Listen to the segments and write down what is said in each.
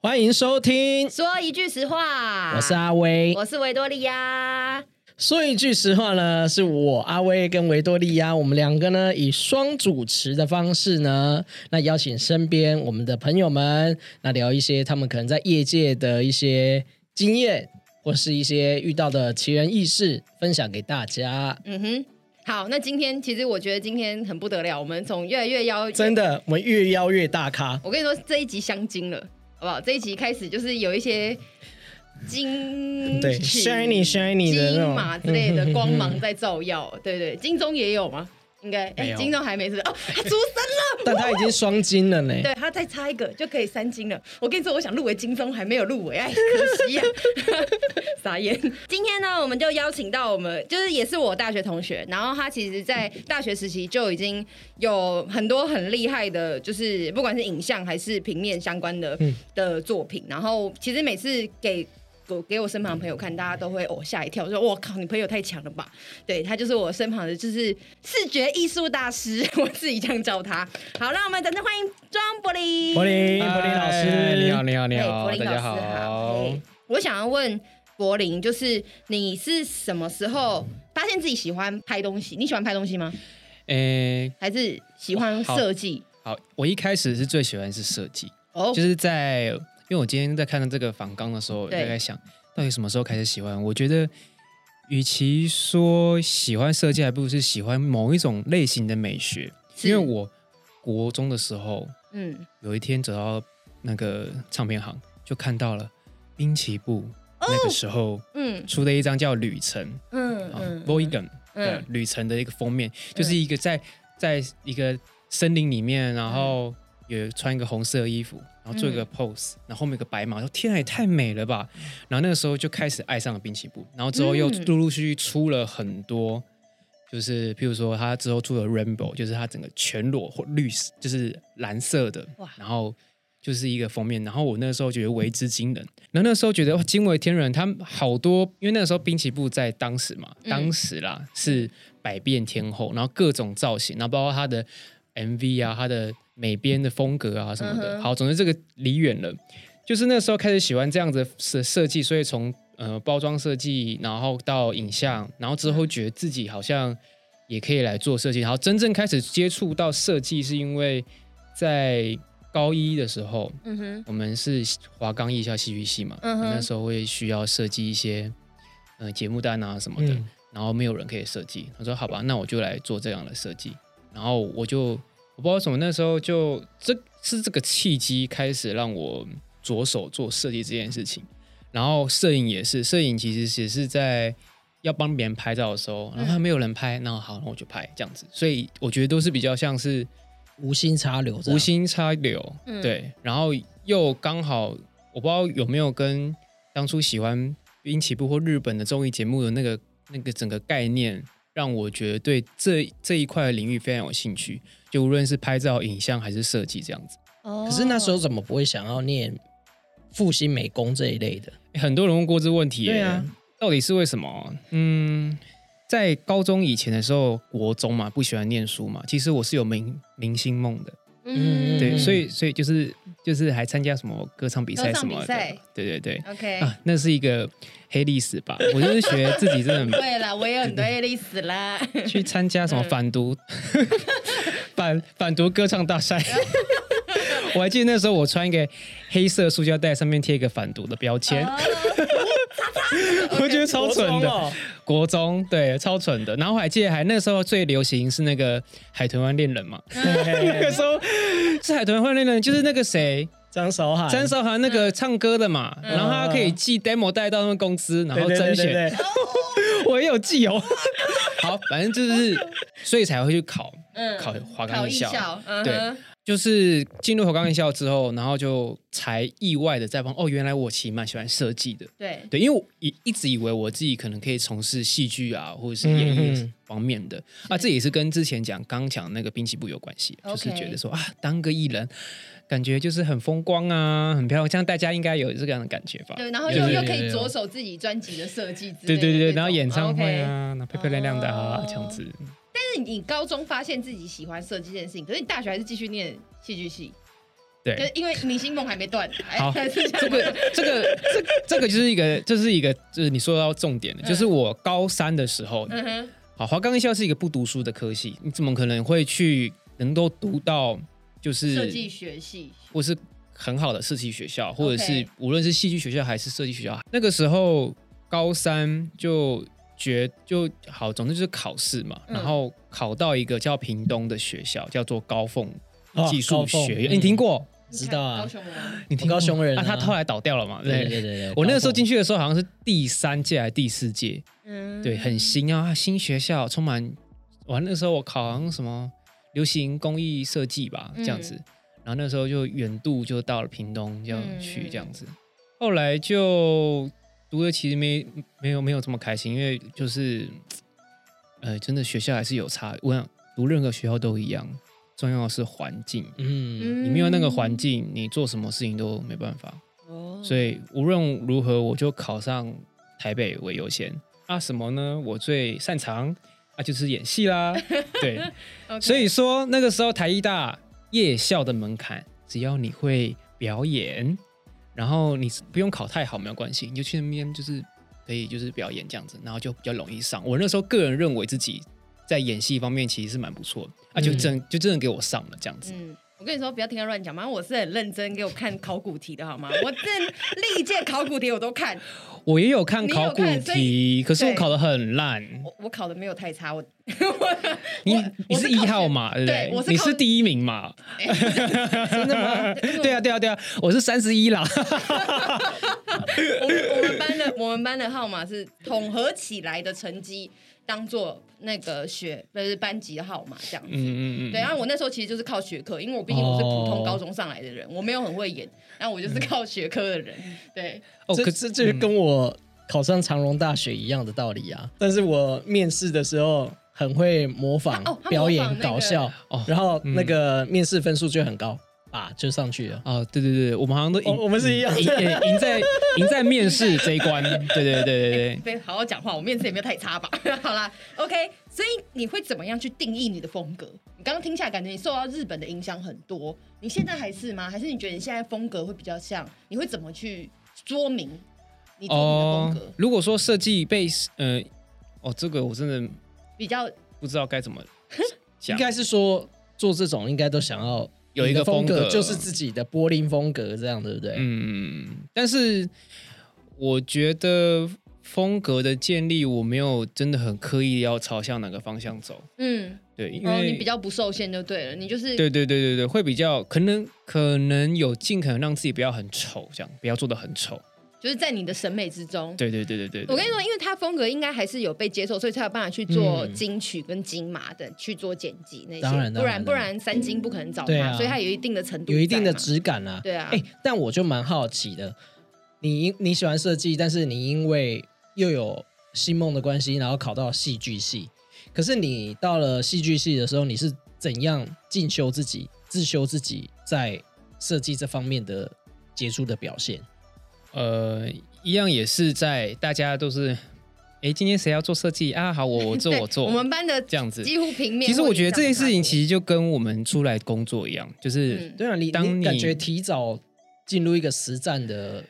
欢迎收听，说一句实话，我是阿威。我是维多利亚。说一句实话呢，是我阿威跟维多利亚，我们两个呢以双主持的方式呢，那邀请身边我们的朋友们，那聊一些他们可能在业界的一些经验，或是一些遇到的奇人异事，分享给大家。嗯哼，好，那今天其实我觉得今天很不得了，我们从越来越邀，真的，我们越邀越大咖。我跟你说，这一集相精了，好不好？这一集开始就是有一些金对 shiny shiny 的金种马之类的 光芒在照耀，对对，金钟也有吗？应该，哎，金钟还没是？哦，他出生了。但他已经双金了呢。对他再差一个就可以三金了。我跟你说，我想入围金钟还没有入围，哎，可惜呀、傻眼。今天呢，我们就邀请到我们，就是也是我大学同学，然后他其实在大学时期就已经有很多很厉害的，就是不管是影像还是平面相关的、的作品。然后其实每次给。给给我身旁的朋友看，大家都会哦吓一跳，说：“我靠，你朋友太强了吧？”对他就是我身旁的，就是视觉艺术大师，我自己这样叫他。好，让我们掌声欢迎庄柏林。柏林，柏林老师，你好，你好，你好，柏林老师大家好。我想要问柏林，就是你是什么时候发现自己喜欢拍东西？你喜欢拍东西吗？诶，还是喜欢好设计？好，我一开始是最喜欢是设计，哦，就是在因为我今天在看到这个访纲的时候，我在想，到底什么时候开始喜欢？我觉得，与其说喜欢设计，还不如是喜欢某一种类型的美学。因为我国中的时候，嗯，有一天走到那个唱片行，就看到了滨崎步。那个时候嗯。出的一张叫《旅程》啊嗯嗯 v o y g a n 的嗯。旅程的一个封面，就是一个在在一个森林里面，然后有穿一个红色衣服，然后做一个 pose，、然后后面有个白马，说天啊，也太美了吧！然后那个时候就开始爱上了滨崎步，然后之后又嗯陆陆续续出了很多。就是，譬如说，他之后出了 Rainbow，就是他整个全裸或绿，就是蓝色的哇，然后就是一个封面。然后我那个时候觉得为之惊人，然后那时候觉得惊为天人。他们好多，因为那个时候滨崎步在当时嘛，嗯当时啦是百变天后，然后各种造型，然后包括他的 MV 啊，他的美编的风格啊什么的。嗯好，总之这个离远了，就是那时候开始喜欢这样子设设计，所以从呃包装设计，然后到影像，然后之后觉得自己好像也可以来做设计，然后真正开始接触到设计，是因为在高一的时候，嗯哼，我们是华冈艺校戏剧系嘛，嗯哼那时候会需要设计一些呃节目单啊什么的，嗯。然后没有人可以设计，他说好吧，那我就来做这样的设计，然后我就我不知道为什么那时候就这是这个契机开始让我着手做设计这件事情，然后摄影也是，摄影其实也是在要帮别人拍照的时候，然后还没有人拍，那好，那我就拍这样子，所以我觉得都是比较像是。无心插柳，无心插柳，嗯对，然后又刚好我不知道有没有跟当初喜欢滨崎步或日本的综艺节目的那个那个整个概念，让我觉得对这这一块的领域非常有兴趣，就无论是拍照、影像还是设计这样子。可可是那时候怎么不会想要念复兴美工这一类的？诶很多人问过这问题耶，对啊到底是为什么？嗯，在高中以前的时候，国中嘛，不喜欢念书嘛，其实我是有明明星梦的，嗯对，嗯所以所以就是就是还参加什么歌唱比赛什么的，对对对。OK，啊，那是一个黑历史吧？我就是觉得自己真的很 对了，我也有很多黑历史啦。去参加什么反毒 反反毒歌唱大赛。我还记得那时候我穿一个黑色塑胶袋，上面贴一个反毒的标签，哦。我觉得超蠢的。哦。国中对，超蠢的。然后我还记得还那时候最流行是那个海豚湾恋人嘛，那个时候是海豚湾恋人，就是那个谁？张韶涵，张韶涵那个唱歌的嘛，然后他可以寄 demo 带到他们公司，然后对对对甄选。对对。我也有寄哦。好，反正就是，所以才会去考嗯。考华冈艺校。校，嗯对。哼就是进入和冈艺校之后，然后就才意外的在放哦，原来我其实蛮喜欢设计的。对，对，因为我一一直以为我自己可能可以从事戏剧啊，或者是演艺方面的、啊，这也是跟之前讲刚讲那个滨崎步有关系，就是觉得说啊，当个艺人，感觉就是很风光啊，很漂亮，像大家应该有这样的感觉吧？对，然后有又又可以着手自己专辑的设计对对对然后演唱会啊，那漂漂亮亮的啊，哦。这样子。但是你高中发现自己喜欢设计这件事情，可是你大学还是继续念戏剧系，就是对，因为明星梦还没断。哎好还是这个这个这这个就是一个，这是一个，就是你说到重点的，就是我高三的时候，嗯哼，好，华冈艺校是一个不读书的科系，你怎么可能会去能够读到就是设计学系，或是很好的设计学校，或者是无论是戏剧学校还是设计学校，那个时候高三就觉就好，总之就是考试嘛，嗯然后考到一个叫屏东的学校，叫做高凤哦技术学院，嗯你听过？知道啊高雄人，你听过高雄人啊？啊他后来倒掉了嘛？对对对对，我那个时候进去，去的时候好像是第三届还是第四届，嗯对，很新啊，新学校充满。我，那时候我考好像什么流行工艺设计吧，这样子。然后那时候就远渡就到了屏东要去这样子。后来就读的其实没没有没有这么开心，因为就是呃，真的学校还是有差。我想读任何学校都一样，重要的是环境。嗯，你没有那个环境，你做什么事情都没办法。哦所以无论如何，我就考上台北为优先啊。什么呢？我最擅长啊，就是演戏啦。对所以说那个时候台艺大夜校的门槛，只要你会表演，然后你不用考太好没有关系，你就去那边就是可以就是表演这样子，然后就比较容易上。我那时候个人认为自己在演戏方面其实是蛮不错的，啊，就嗯真就真的给我上了这样子。嗯，我跟你说，不要听他乱讲嘛，我是很认真给我看考古题的好吗？我这历届考古题我都看，我也有看你有考古看所题，可是我对考的很烂。我我考的没有太差，我你我你是一我是考学号嘛，对不对？我是考你是第一名嘛？真的吗？对啊，对啊，对啊，我是三十一啦。我们我们班的我们班的号码是统合起来的成绩当做那个学不是班级的号码这样子。嗯嗯嗯，对，然后我那时候其实就是靠学科，因为我毕竟我是普通哦。高中上来的人，我没有很会演，然后我就是靠学科的人。对，哦，可是这就跟我考上长荣大学一样的道理啊。但是我面试的时候很会模仿表演那个搞笑哦，然后那个面试分数就很高啊，就上去了。哦，对对对，我们好像都赢，哦我们是一样的赢赢赢在 赢在面试这一关。对对对对对，别好好讲话，我面试也没有太差吧？好啦，OK，所以你会怎么样去定义你的风格？你刚刚听起来感觉你受到日本的影响很多，你现在还是吗？还是你觉得你现在风格会比较像？你会怎么去说明哦风格？，如果说设计被呃，哦，这个我真的比较不知道该怎么 讲。应该是说做这种应该都想要有一个风风格就是自己的柏林风格，这样对不对？嗯，但是我觉得风格的建立，我没有真的很刻意要朝向哪个方向走。嗯，对，因哦，为、你比较不受限就对了，你就是对对对对对，会比较可能可能有尽可能让自己不要很丑，这样不要做的很丑。就是在你的审美之中。对对对对对对我跟你说，因为他风格应该还是有被接受，所以才有办法去做嗯金曲跟金马的、去做剪辑那些，当然当然不然不然三金不可能找他，所以他有一定的程度，有一定的。质感啊。对啊，哎、但我就蛮好奇的，你因你喜欢设计，但是你因为又有星梦的关系，然后考到戏剧系。可是你到了戏剧系的时候，你是怎样进修自己、自修自己在设计这方面的杰出的表现？呃，一样也是在大家都是，哎，今天谁要做设计啊？好，我我 做我做，我们班的这样子。几乎平面。其实我觉得这件事情其实，就跟我们出来工作一样，就是、嗯对啊，你当你你感觉提早进入一个实战的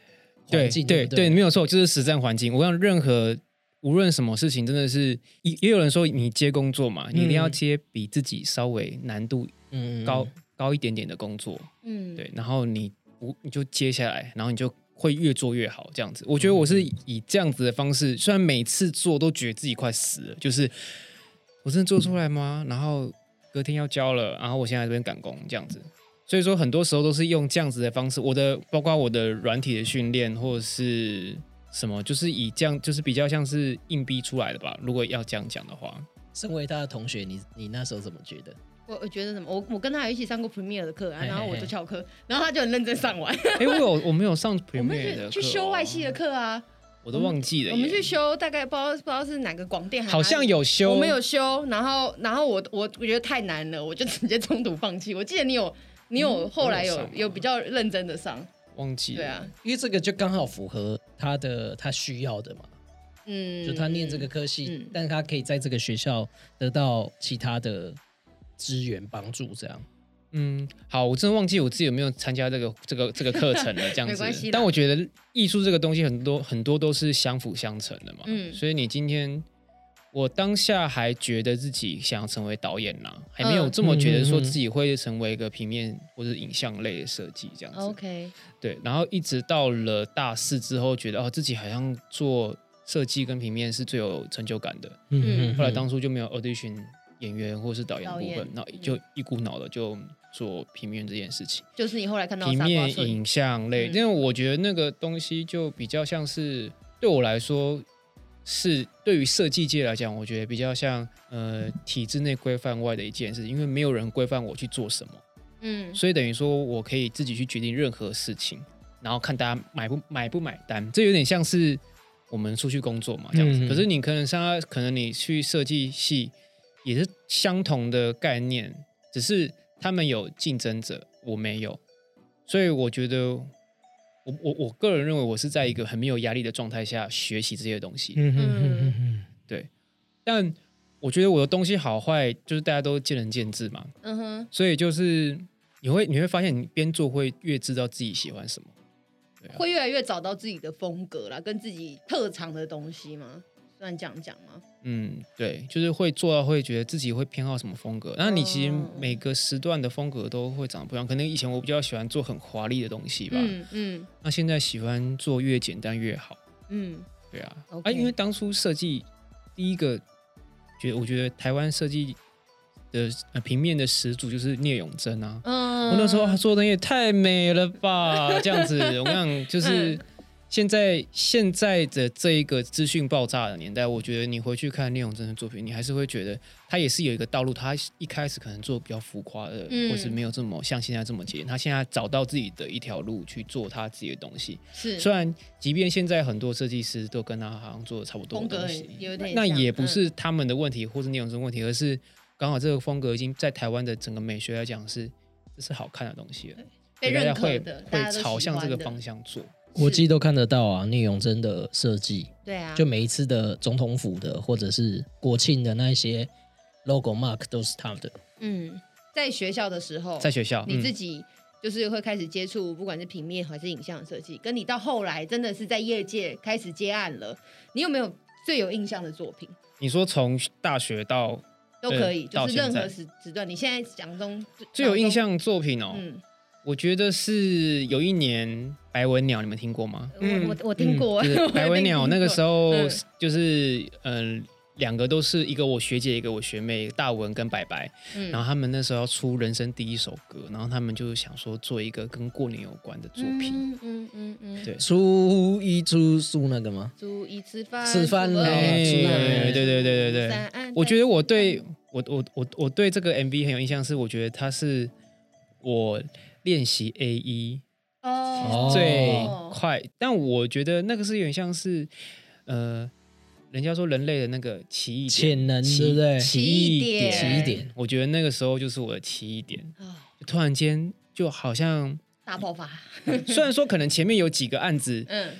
环境，对对对，没有错，就是实战环境。我让任何无论什么事情，真的是也也有人说，你接工作嘛，你一定要嗯接比自己稍微难度嗯高、高一点点的工作，嗯，对，然后你不你就接下来，然后你就会越做越好，这样子。我觉得我是以这样子的方式，虽然每次做都觉得自己快死了，就是我真的做出来吗？然后隔天要交了，然后我现在在这边赶工这样子。所以说，很多时候都是用这样子的方式，我的包括我的软体的训练或者是什么，就是以这样，就是比较像是硬逼出来的吧。如果要这样讲的话，身为他的同学，你你那时候怎么觉得？我我觉得什么，我我跟他有一起上过 Premiere 的课啊，然后我就嘿翘课，然后他就很认真上完。哎，我有我没有上 我们 Premiere 的去去课哦修外系的，课啊，我都忘记了耶。我们去修大概不知道不知道是哪个广电好像有修，我们有修，然后然后我我我觉得太难了，我就直接中途放弃。我记得你有你有后来有我有有比较认真的上，忘记了。对啊，因为这个就刚好符合他的他需要的嘛，嗯，就他念这个科系，嗯但他可以在这个学校得到其他的资源帮助，这样。嗯，好，我真的忘记我自己有没有参加这个这个这个课程了，这样子。但我觉得艺术这个东西很多很多都是相辅相成的嘛。嗯所以你今天，我当下还觉得自己想要成为导演呢，还没有嗯这么觉得说自己会成为一个平面或者影像类的设计这样子。OK，对，然后一直到了大四之后，觉得哦自己好像做设计跟平面是最有成就感的。嗯后来当初就没有 audition 演员或是导演部分，那就一股脑的就做平面这件事情。就是你后来看到平面影像类，嗯因为我觉得那个东西就比较像是对我来说是对于设计界来讲，我觉得比较像呃体制内规范外的一件事，因为没有人规范我去做什么，嗯所以等于说我可以自己去决定任何事情，然后看大家买不买不买单，这有点像是我们出去工作嘛这样子。嗯可是你可能像可能你去设计系也是相同的概念，只是他们有竞争者，我没有，所以我觉得。我我我个人认为，我是在一个很没有压力的状态下学习这些东西。嗯哼哼哼哼但我觉得我的东西好坏，就是大家都见仁见智嘛。嗯哼，所以就是你会你会发现，你边做会越知道自己喜欢什么。会越来越找到自己的风格啦，跟自己特长的东西吗？算这样讲吗？嗯，对，就是会做到会觉得自己会偏好什么风格。那你其实哦每个时段的风格都会长得不一样。可能以前我比较喜欢做很华丽的东西吧，嗯嗯那现在喜欢做越简单越好。嗯对啊啊，因为当初设计第一个，觉得我觉得台湾设计的、呃、平面的始祖就是聂永贞啊。嗯，我那时候他做的也太美了吧，这样子，我跟你讲，就是嗯现在现在的这一个资讯爆炸的年代，我觉得你回去看聂永真的作品，你还是会觉得他也是有一个道路，他一开始可能做比较浮夸的，嗯或是没有这么像现在这么简单，他现在找到自己的一条路去做他自己的东西。是虽然即便现在很多设计师都跟他好像做的差不多的东西，有点那也不是他们的问题或是聂永真问题，而是刚好这个风格已经在台湾的整个美学来讲是这是好看的东西了。被大家会认可的，会朝向这个方向做。国际都看得到啊，聂永真的设计，对啊，就每一次的总统府的或者是国庆的那一些 logo mark 都是他的。嗯，在学校的时候，在学校，你自嗯、己就是会开始接触，不管是平面还是影像设计，跟你到后来真的是在业界开始接案了，你有没有最有印象的作品？你说从大学到都可以，就是任何时时段。你现在讲中最有印，象的作品哦，嗯，我觉得是有一年白文鸟，你们听过吗？我我我听过，就是 白文鸟那个时候，就是嗯。两个都是一个我学姐，一个我学妹，大文跟白白。嗯然后他们那时候要出人生第一首歌，然后他们就想说做一个跟过年有关的作品。嗯嗯嗯嗯，对初一初书那个吗？初一吃饭，吃饭初二哎吃饭对对对对对对我觉得我对我我我我对这个 MV 很有印象，是我觉得它是我练习 A 一哦。最快，但我觉得那个是有点像是呃，人家说人类的那个奇异点潜能奇对不对？奇奇异异点奇异点。我觉得那个时候就是我的奇异点，啊。突然间就好像，大爆发，虽然说可能前面有几个案子 嗯。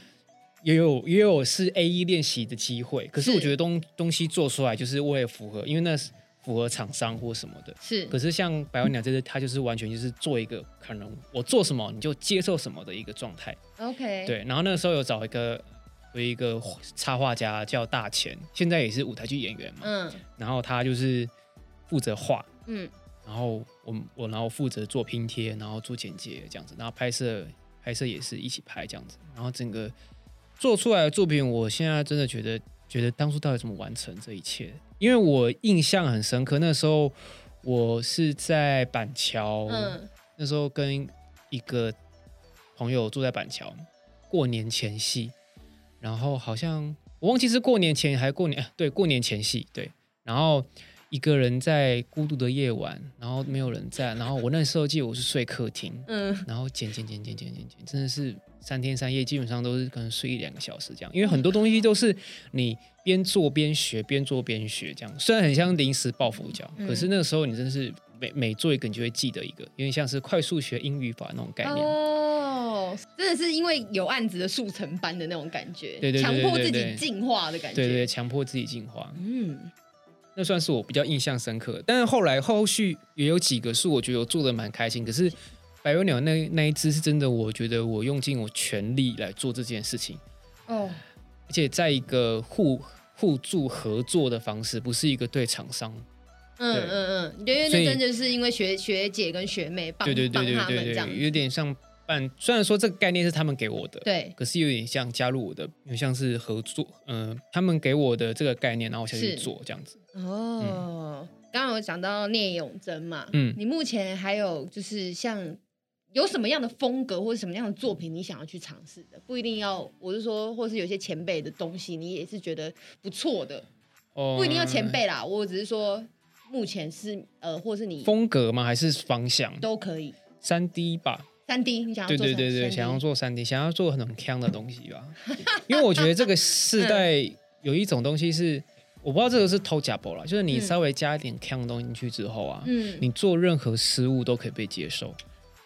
也有也有是 A 一练习的机会，可是是我觉得东东西做出来就是为了符合，因为那是符合厂商或什么的。是可是像百万鸟这次，它就是完全就是做一个可能我做什么你就接受什么的一个状态。OK，对，然后那个时候有找一个有一个插画家叫大钱，现在也是舞台剧演员嘛。嗯然后他就是负责画，嗯然后我我然后负责做拼贴，然后做剪接这样子，然后拍摄拍摄也是一起拍这样子，然后整个做出来的作品，我现在真的觉得觉得当初到底怎么完成这一切？因为我印象很深刻，那时候我是在板桥，嗯。那时候跟一个朋友住在板桥，过年前夕，然后好像我忘记是过年前还是过年，哎对，过年前夕，对，然后一个人在孤独的夜晚，然后没有人在，然后我那时候记得我是睡客厅，嗯，然后剪剪剪剪剪剪剪，真的是三天三夜，基本上都是可能睡一两个小时这样，因为很多东西都是你边做边学，边做边学这样。虽然很像临时抱佛脚，嗯可是那个时候你真的是每每做一个，你就会记得一个，有点像是快速学英语法那种概念。哦，真的是因为有案子的速成班的那种感觉，对对对强迫自己进化的感觉。对对，强迫自己进化，嗯，那算是我比较印象深刻的。但是后来后续也有几个是我觉得我做的蛮开心，可是百油鸟那那一只是真的，我觉得我用尽我全力来做这件事情。哦，而且在一个互互助合作的方式，不是一个对厂商。嗯嗯嗯，因为那真的是因为学学姐跟学妹帮对对们对这样对，有点像办。虽然说这个概念是他们给我的，对，可是有点像加入我的，有点像是合作。嗯、他们给我的这个概念，然后我下去做这样子。哦，刚刚有讲到聂永贞嘛，嗯你目前还有就是像有什么样的风格或者什么样的作品你想要去尝试的？不一定要，我是说，或是有些前辈的东西，你也是觉得不错的，哦不一定要前辈啦，我只是说目前是呃，或是你风格吗？还是方向？都可以。三 D 吧。三 D，你想要对做对对对，3D 想要做三 D，想要做很很强的东西吧。因为我觉得这个世代有一种东西是，我不知道这个是偷假包啦，就是你嗯稍微加一点强的东西进去之后啊，嗯你做任何失误都可以被接受。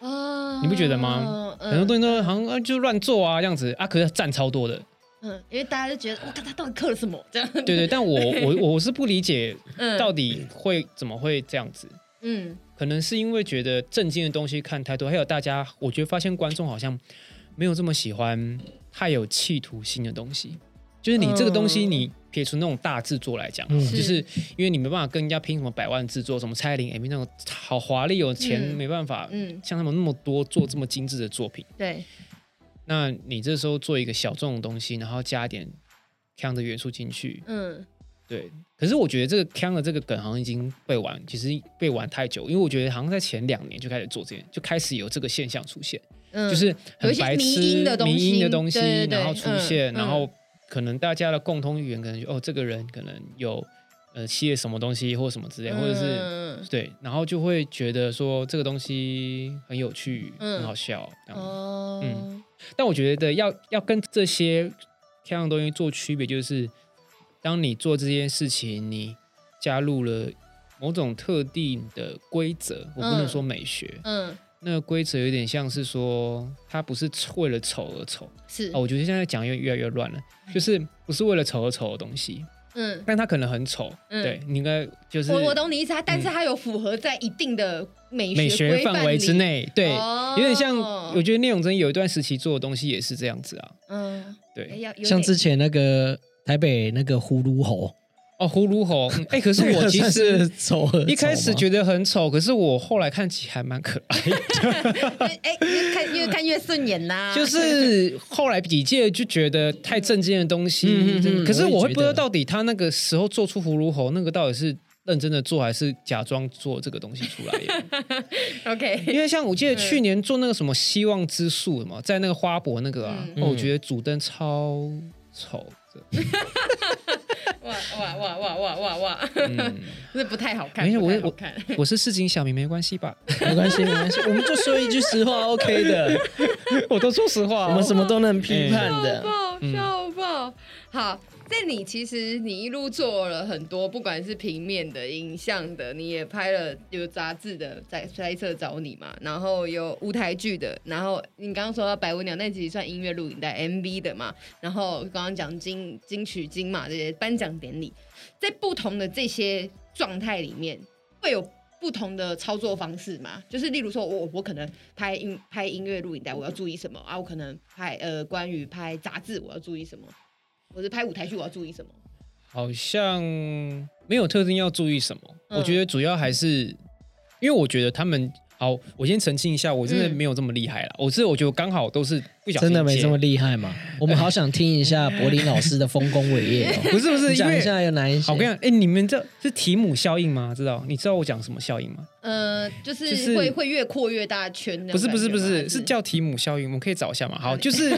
哦你不觉得吗？嗯很多东西都好像啊就乱做啊这样子啊，可是占超多的。嗯，因为大家就觉得，我看他到底刻了什么这样。对对，但我我我是不理解 嗯到底会怎么会这样子。嗯可能是因为觉得正经的东西看太多，还有大家，我觉得发现观众好像没有这么喜欢太有企图心的东西。就是你这个东西，嗯你撇除那种大制作来讲，嗯。就是。因为你没办法跟人家拼什么百万制作，什么蔡依林 MV 那种好华丽，有钱嗯。没办法嗯，像他们那么多做这么精致的作品。对，那你这时候做一个小众的东西，然后加一点腔的元素进去，嗯。对。可是我觉得这个腔的这个梗好像已经被玩，其实被玩太久，因为我觉得好像在前两年就开始做这件，就开始有这个现象出现，嗯，就是有一些迷很白痴的东西迷音的东西，然后出现，嗯。然后可能大家的共通语言可能就哦，这个人可能有呃吸了什么东西或什么之类，或者是。嗯。对，然后就会觉得说这个东西很有趣，嗯。很好笑。这样。哦，嗯。但我觉得要要跟这些这样的东西做区别，就是当你做这件事情，你加入了某种特定的规则，我不能说美学，嗯，那个规则有点像是说，它不是为了丑而丑。是。哦。我觉得现在讲越越来越乱了，就是不是为了丑而丑的东西，嗯，但它可能很丑，嗯。对你应该就是我我懂你意思，它但是它有符合在一定的美美学规范围之，内，对，哦。有点像，我觉得聂永真有一段时期做的东西也是这样子啊，嗯，哎对。像之前那个台北那个葫芦猴，哦，葫芦猴，嗯哎、可是我其 算实丑一开始觉得很丑，可是我后来看起来还蛮可爱的，哎，越看越看越顺眼呐，就 是后来几届就觉得太正经的东西，嗯嗯嗯可是我会不知道到底他那个时候做出葫芦猴那个到底是认真的做还是假装做这个东西出来耶？OK，因为像我记得去年做那个什么希望之树什么，在那个花博那个啊，嗯。哦我觉得主灯超丑的，哇哇哇哇哇哇哇，嗯，是不太好看，没事，我我。我是市井小民，没关系吧？没关系没关系，我们就说一句实话，OK 的，我都说实话哦、我们什么都能批判的。爆嗯笑爆！好，在你其实你一路做了很多，不管是平面的、影像的，你也拍了有杂志的在拍摄找你嘛，然后有舞台剧的，然后你刚刚说到百无鸟，那集算音乐录影带 MV 的嘛，然后刚刚讲金金曲金马这些颁奖典礼，在不同的这些状态里面，会有不同的操作方式嘛？就是例如说我我可能拍音拍音乐录影带，我要注意什么啊？我可能拍呃关于拍杂志，我要注意什么？或者拍舞台剧，我要注意什么？好像没有特定要注意什么，嗯我觉得主要还是因为我觉得他们。好，我先澄清一下，我真的嗯没有这么厉害啦。我是我觉得刚好都是不小心真的没这么厉害吗？我们好想听一下 柏林老师的丰功伟业哦。不是不是，因为讲一下有哪一些？我跟你讲，哎，你们这是提姆效应吗？知道？你知道我讲什么效应吗？呃，就是就是会会越扩越大圈的。不是不是不是，还是叫提姆效应，我们可以找一下嘛。好就是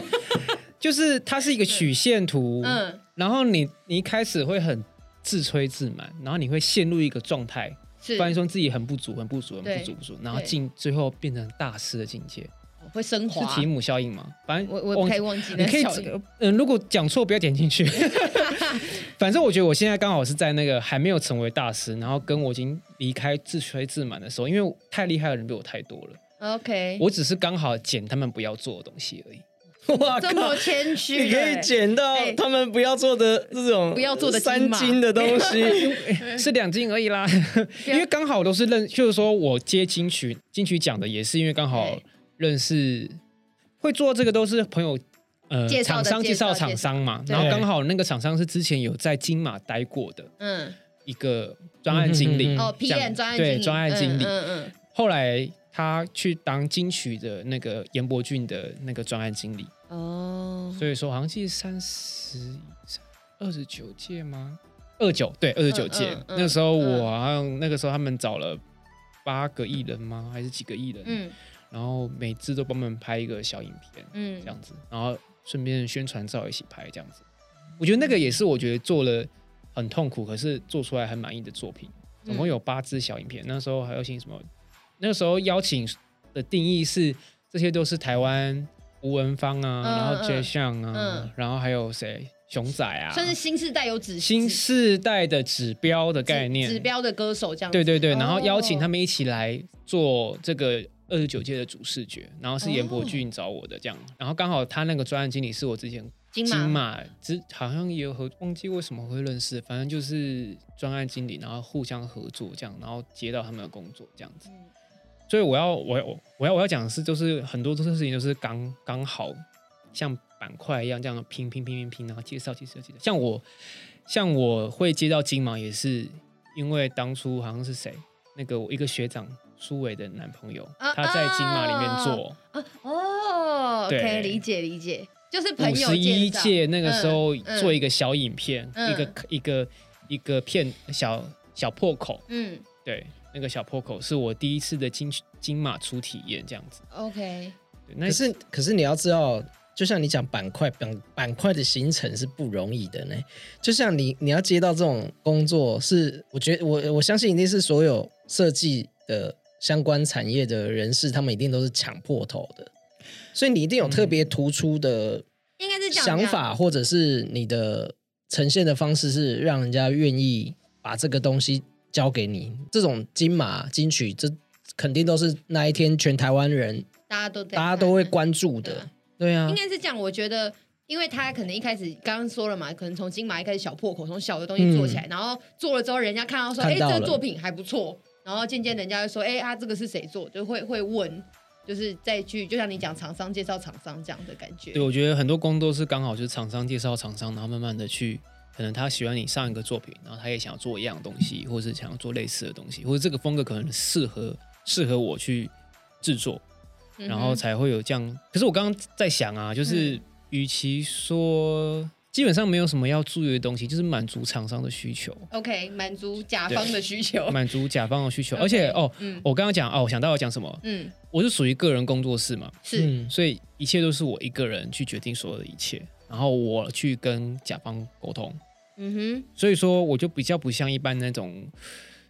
就是它是一个曲线图，嗯。然后你你一开始会很自吹自满，然后你会陷入一个状态，是。发现说自己很不足、很不足、很不足、不足，然后进最后变成大师的境界，会升华是华。提姆效应吗？反正我我可以忘记你可以嗯、如果讲错不要点进去。反正我觉得我现在刚好是在那个还没有成为大师，然后跟我已经离开自吹自满的时候，因为太厉害的人比我太多了，OK，我只是刚好捡他们不要做的东西而已。哇这么靠！谦虚，你可以捡到哎。他们不要做的这种不要做的三斤的东西，是两斤而已啦，因为刚好都是认，就是说我接金曲金曲奖的，也是因为刚好认识会做这个都是朋友。呃，介绍厂商介绍厂商嘛，然后刚好那个厂商是之前有在金马待过的嗯，一个专案经理，哦这样，PM 专案经理。对专案经理。嗯嗯。后来他去当金曲的那个严伯俊的那个专案经理，嗯，哦，所以说好像是三十二十九届吗？二九对二十九届嗯，嗯那时候嗯我好像那个时候他们找了八个艺人吗？还是几个艺人？嗯然后每次都帮他们拍一个小影片，嗯这，样子，然后顺便宣传照一起拍，这样子。我觉得那个也是我觉得做了很痛苦，可是做出来很满意的作品。总共有八支小影片，那时候还有请什么？那个时候邀请的定义是，这些都是台湾吴文芳啊，嗯然后嗯 J 项啊，嗯然后还有谁？熊仔啊，算是新时代有指新指世代的指标的概念，指标的歌手这样子，对对对，然后邀请他们，一起来做这个二十九届的主视觉，然后是严哦伯俊找我的这样，然后刚好他那个专案经理是我之前金金马马之好像也有合，忘记为什么会认识，反正就是专案经理，然后互相合作这样，然后接到他们的工作这样子。嗯所以我要我要我要我要讲的是，就是很多这些事情都是刚刚好像板块一样这样拼拼拼拼拼，然后介绍介绍介绍。像我像我会接到金马，也是因为当初好像是谁那个我一个学长苏伟的男朋友，啊他在金马里面做。啊哦，OK，对理解理解，就是朋五友十一届那个时候做一个小影片，嗯。一个一个一个片小小破口，嗯。对，那个小破口是我第一次的金金马初体验，这样子。，OK，对那可是可是你要知道，就像你讲板块板板块的形成是不容易的呢。就像你你要接到这种工作是，我觉得我我相信一定是所有设计的相关产业的人士，他们一定都是抢破头的，所以你一定有特别突出的应该是这样想法，或者是你的呈现的方式是让人家愿意把这个东西交给你。这种金马金曲，这肯定都是那一天全台湾人大家都在大家都会看关注的。对啊应，该是这样，我觉得。因为他可能一开始刚刚说了嘛，可能从金马一开始小破口，从小的东西做起来，然后做了之后，人家看到说，哎、这个作品还不错，然后渐渐人家就说，哎、啊这个是谁做，就会会问，就是再去，就像你讲厂商介绍厂商这样的感觉。对，我觉得很多工作是刚好就是厂商介绍厂商，然后慢慢的去，可能他喜欢你上一个作品，然后他也想要做一样东西，或者是想要做类似的东西，或者这个风格可能适合适合我去制作，然后才会有这样。可是我刚刚在想啊，就是嗯与其说基本上没有什么要注意的东西，就是满足厂商的需求，OK 满足甲方的需求。满足甲方的需求 而且哦，嗯我刚刚讲哦，我想到要讲什么，嗯，我是属于个人工作室嘛，是、嗯所以一切都是我一个人去决定所有的一切，然后我去跟甲方沟通，嗯哼所以说我就比较不像一般那种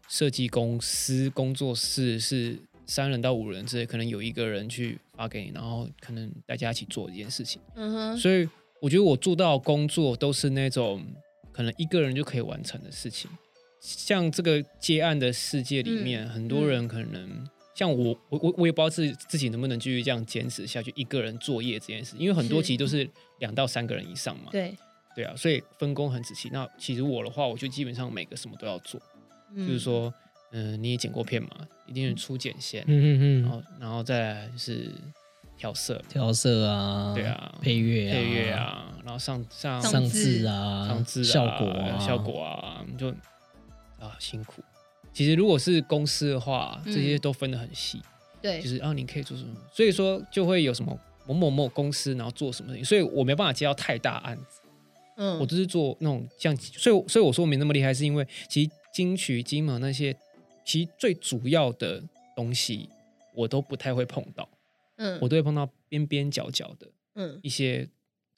设计公司工作室是三人到五人之类，可能有一个人去发给你，然后可能大家一起做一件事情。嗯哼，所以我觉得我做到工作都是那种可能一个人就可以完成的事情。像这个接案的世界里面，嗯很多人可能、像我，我我我也不知道自己自己能不能继续这样坚持下去，一个人作业这件事，因为很多是其实都是两到三个人以上嘛。对，对啊，所以分工很仔细。那其实我的话，我就基本上每个什么都要做，嗯就是说，嗯、你也剪过片嘛，一定是初剪线，嗯嗯嗯，然后然后再来就是调色，调色啊，对啊配乐啊，配乐，啊，然后上上上字字啊，上字啊、效果啊，效果啊，就啊辛苦。其实如果是公司的话，嗯这些都分得很细，对。就，是啊，你可以做什么，所以说就会有什么某某某公司，然后做什么事情，所以我没办法接到太大案子，嗯，我都是做那种像，所以所以我说我没那么厉害，是因为其实金曲、金马那些，其实最主要的东西我都不太会碰到，嗯我都会碰到边边角角的嗯一些，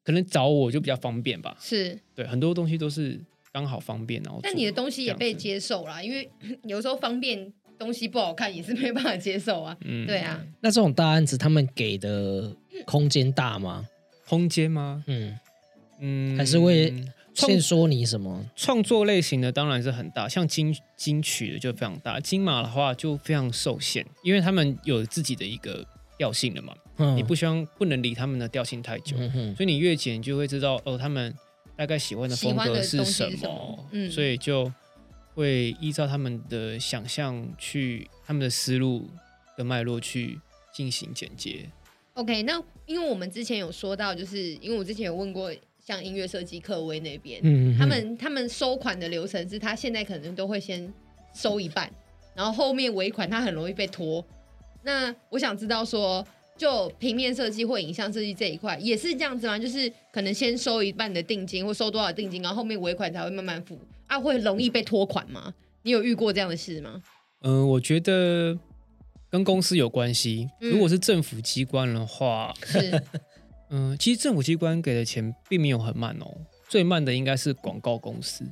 可能找我就比较方便吧，是对，很多东西都是刚好方便，然后但你的东西也被接受啦，因为 有时候方便东西不好看也是没办法接受啊。嗯对啊，那这种大案子他们给的空间大吗？空间吗？嗯，嗯，还是会创先说你什么？创作类型的当然是很大，像金金曲的就非常大，金马的话就非常受限，因为他们有自己的一个调性了嘛，嗯你不希望不能离他们的调性太久，嗯，所以你越剪就会知道哦，他们大概喜欢的风格是什么嗯所以就会依照他们的想象去，他们的思路的脉络去进行剪接。OK，那因为我们之前有说到，就是因为我之前有问过像音乐设计科威那边，嗯，他们他们收款的流程是他现在可能都会先收一半，然后后面尾款他很容易被拖。那我想知道说，就平面设计或影像设计这一块也是这样子吗？就是可能先收一半的定金或收多少定金，然后后面尾款才会慢慢付啊？会容易被拖款吗？你有遇过这样的事吗？嗯、我觉得跟公司有关系。嗯如果是政府机关的话，是 嗯、其实政府机关给的钱并没有很慢哦，最慢的应该是广告公司，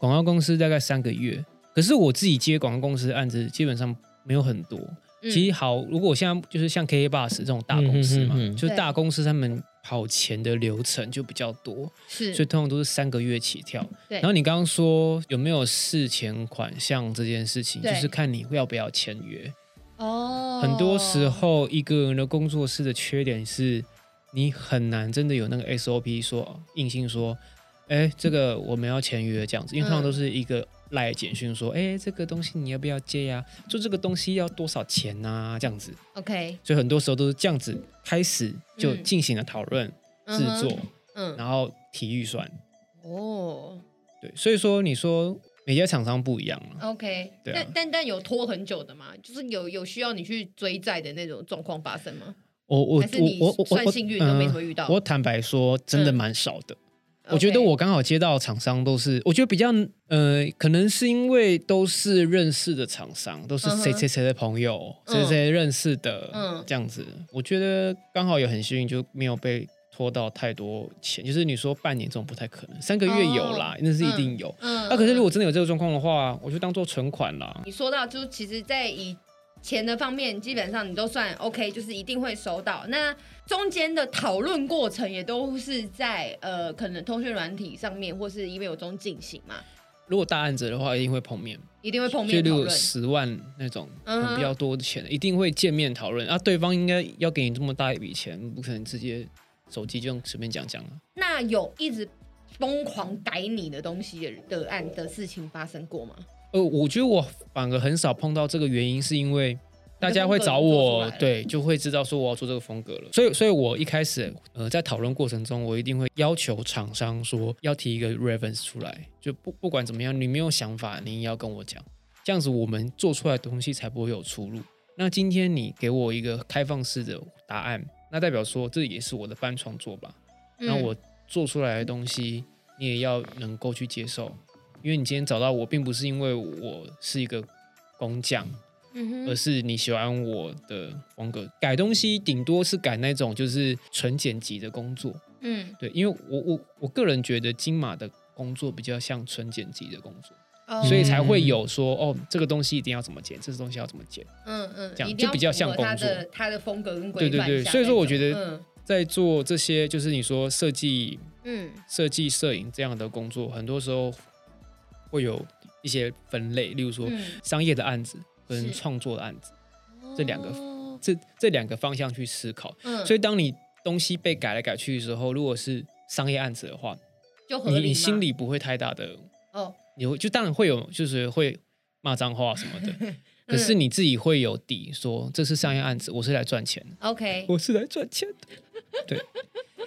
广告公司大概三个月。可是我自己接广告公司的案子基本上没有很多。嗯其实好，如果我现在就是像 KK Bus 这种大公司嘛，就是大公司他们跑钱的流程就比较多，是所以通常都是三个月起跳。对然后你刚刚说有没有事前款项这件事情，就是看你要不要签约。哦，很多时候一个人的工作室的缺点是，你很难真的有那个 SOP 说硬性说，哎，这个我们要签约。这样子，因为通常都是一个赖简讯说，哎，这个东西你要不要接呀、就这个东西要多少钱呐、这样子，OK。所以很多时候都是这样子开始就嗯进行了讨论、嗯制作，嗯。然后提预算。哦。对，所以说你说每家厂商不一样嘛，OK，对啊。但但但有拖很久的吗？就是有有需要你去追债的那种状况发生吗？我我我我我算幸运都没什么遇到我坦白说，真的嗯蛮少的。我觉得我刚好接到厂商都是，我觉得比较呃，可能是因为都是认识的厂商，都是谁谁谁的朋友，嗯谁谁认识的，嗯这样子。我觉得刚好也很幸运，就没有被拖到太多钱。就是你说半年这种不太可能，三个月有啦，那是一定有。嗯那、可是如果真的有这个状况的话，我就当做存款啦。你说到，就是其实，在以钱的方面，基本上你都算 OK，就是一定会收到。那中间的讨论过程也都是在呃，可能通讯软体上面或是 email 中进行嘛，如果大案子的话，一定会碰面。一定会碰面讨论。十万那种嗯比较多的钱，一定会见面讨论啊。对方应该要给你这么大一笔钱，不可能直接手机就随便讲讲了。那有一直疯狂改你的东西的的案的事情发生过吗？呃，我觉得我反而很少碰到这个原因，是因为大家会找我对，就会知道说我要做这个风格了。所以，所以我一开始呃在讨论过程中，我一定会要求厂商说要提一个 reference 出来，就不不管怎么样，你没有想法，你也要跟我讲，这样子我们做出来的东西才不会有出入。那今天你给我一个开放式的答案，那代表说这也是我的翻创作吧？那嗯我做出来的东西，你也要能够去接受，因为你今天找到我，并不是因为我是一个工匠，嗯，而是你喜欢我的风格。改东西顶多是改那种就是纯剪辑的工作，嗯，对，因为我我我个人觉得金马的工作比较像纯剪辑的工作，哦。所以才会有说哦，这个东西一定要怎么剪，这个东西要怎么剪。嗯嗯，这样就比较像工作。的他的风格跟规范对对对，所以说我觉得在做这些就是你说设计嗯。设计、摄影这样的工作，很多时候会有一些分类，例如说嗯商业的案子跟是创作的案子，嗯，这两个哦这这两个方向去思考。嗯，所以当你东西被改来改去的时候，如果是商业案子的话，你你心里不会太大的，哦，你会就当然会有，就是会骂脏话什么的。可是你自己会有底，说这是商业案子，我是来赚钱的，OK，我是来赚钱的。对，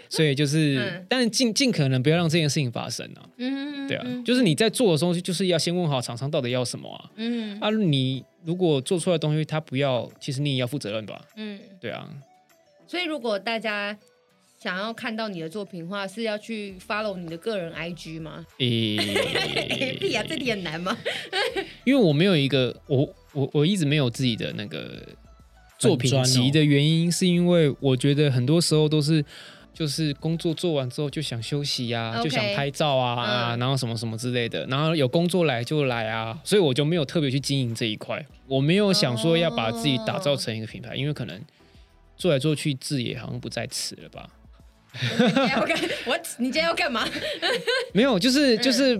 所以就是嗯，但是尽尽可能不要让这件事情发生啊。嗯，对啊，嗯就是你在做的东西，就是要先问好厂商到底要什么啊。嗯啊，你如果做出来的东西他不要，其实你也要负责任吧？嗯，对啊，所以如果大家想要看到你的作品的话，是要去 follow 你的个人 IG 吗？诶、屁呀，这题很难吗？因为我没有一个，我我我一直没有自己的那个作品集的原因，是因为我觉得很多时候都是就是工作做完之后就想休息呀、就想拍照啊、啊嗯然后什么什么之类的，然后有工作来就来啊，所以我就没有特别去经营这一块，我没有想说要把自己打造成一个品牌，因为可能做来做去字也好像不在此了吧。你今天要干我？你今天要干嘛？没有，嗯就是就是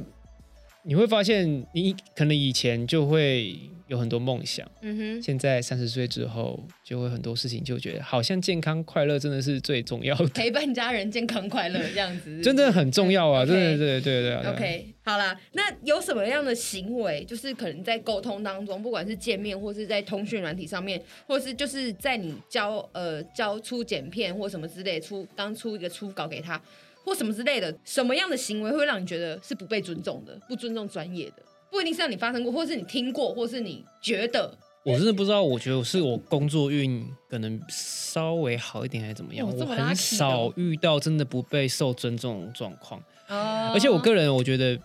你会发现，你可能以前就会有很多梦想，嗯哼现在三十岁之后，就会很多事情就觉得好像健康快乐真的是最重要的，，陪伴家人健康快乐这样子，真的很重要啊！真的，对对对对对。OK，好啦，那有什么样的行为，就是可能在沟通当中，不管是见面或是在通讯软体上面，或是就是在你交呃交出剪片或什么之类，出刚出一个初稿给他，或什么之类的，什么样的行为会让你觉得是不被尊重的，不尊重专业的？不一定是让你发生过，或是你听过，或是你觉得我真的不知道，我觉得是我工作运可能稍微好一点，还是怎么样？哦我很少哦遇到真的不被受尊重的状况，哦而且我个人我觉得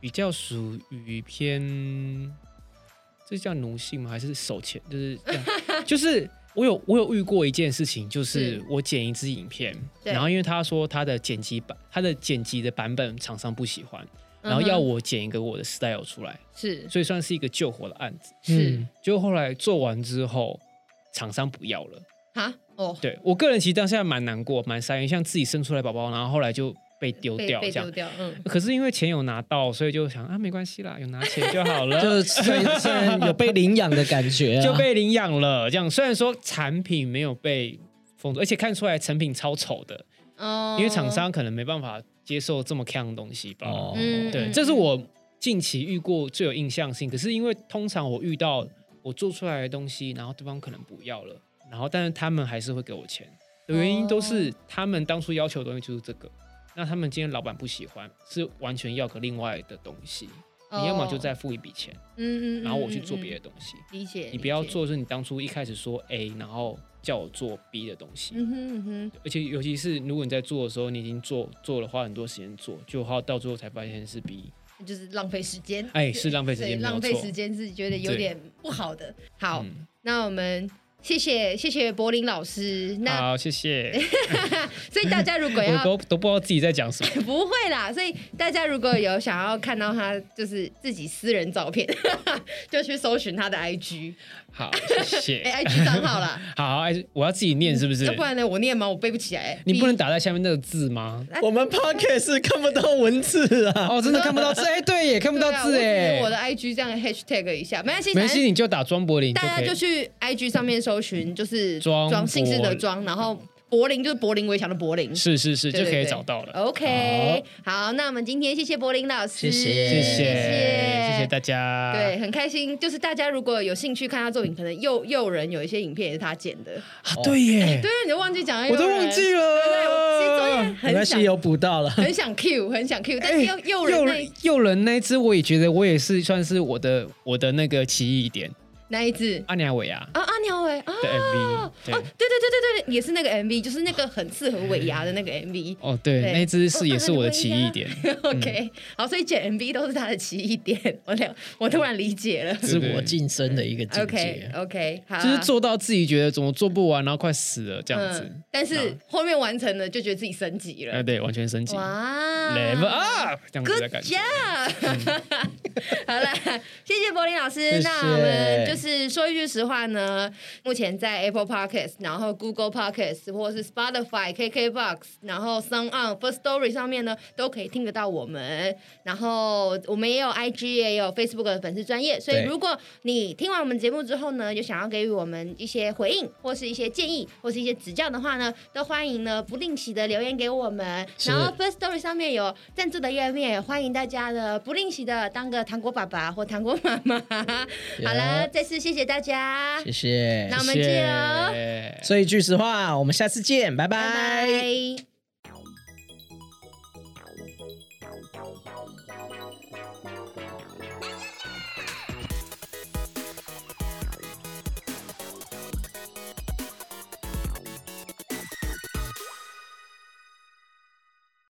比较属于偏，这叫奴性吗？还是手钱？就是这样 就是我有我有遇过一件事情，就是是我剪一支影片，然后因为他说他的剪辑版，他的剪辑的版本厂商不喜欢，然后要我剪一个我的 style 出来，是所以算是一个救火的案子。是嗯结果后来做完之后，厂商不要了。哈哦，对我个人其实当下蛮难过，蛮伤心，像自己生出来宝宝，然后后来就被丢被掉这样。被丢掉，嗯，可是因为钱有拿到，所以就想啊，没关系啦，有拿钱就好了，就虽虽然有被领养的感觉、啊，就被领养了。这样虽然说产品没有被封住，而且看出来成品超丑的，哦因为厂商可能没办法接受这么强的东西吧。哦，对，这是我近期遇过最有印象性。可是因为通常我遇到我做出来的东西，然后对方可能不要了，然后但是他们还是会给我钱的原因，都是他们当初要求的东西就是这个。那他们今天老板不喜欢，是完全要个另外的东西。你要么就再付一笔钱，嗯嗯，然后我去做别的，的东西。理解，你不要做是你当初一开始说 A，然后叫我做 B 的东西。嗯哼嗯哼，而且尤其是如果你在做的时候，你已经做做了，花很多时间做，就花到最后才发现是 B，就是浪费时间，哎，是浪费时对，间，浪费错。时间是觉得有对点不好的。好，嗯那我们谢谢谢谢柏林老师。那好，谢谢。所以大家如果 都都不知道自己在讲什么。不会啦，所以大家如果有想要看到他就是自己私人照片，就去搜寻他的 IG，好，谢谢。哎、IG 账号啦。好，，IG，我要自己念是不是要？不然呢，我念吗？我背不起来。你不能打在下面那个字吗？我们 podcast 是看不到文字啊。哦，真的看不到字，哎，对耶，看不到字哎。我的 IG 这样 hashtag 一下，没关系，没关系，你就打庄柏林大家就。去 IG 上面搜寻，就是庄庄姓氏的柏庄，然后柏林就是柏林围墙的柏林。是是是，就可以找到了。OK，好，那我们今天谢谢柏林老师，谢谢谢谢谢谢谢大家。对，很开心。就是大家如果有兴趣看他作品，可能诱诱人有一些影片也是他剪的。啊，对耶，对，你都忘记讲了，我都忘记了。对，我其实昨天很想，有补到了。很想 Q，很想 Q，但是诱诱人诱那诱人那一只，我也觉得我也是算是我的我的那个奇异点。那一只阿尼亚伟亚啊，阿鸟尾啊，的 MV，哦，对对对对对对，也是那个 MV，就是那个很适合尾牙的那个 MV。哦，对，那一只是也是我的奇异点。OK，好，所以剪 MV 都是他的奇异点，我了，我突然理解了。是我晋升的一个境界。OK，好啊，就是做到自己觉得怎么做不完，然后快死了这样子。嗯，但是后面完成了就觉得自己升级了哎，了。对，完全升级哇，level up 这样子的感觉。好了，谢谢柏林老师。那我们就是说一句实话呢，目前在 Apple Podcast、然后 Google Podcast 或是 Spotify、KKBox、然后 Sound On、First Story 上面呢，都可以听得到我们。然后我们也有 IG，也有 Facebook 的粉丝专业。所以如果你听完我们节目之后呢，有想要给予我们一些回应，或是一些建议，或是一些指教的话呢，都欢迎呢不定期的留言给我们。然后 First Story 上面有赞助的页面，也欢迎大家的不吝惜的当个糖果爸爸或糖果妈妈。好了，再次谢谢大家，谢谢那。我们见哦谢谢所以句实话，我们下次见，拜拜拜。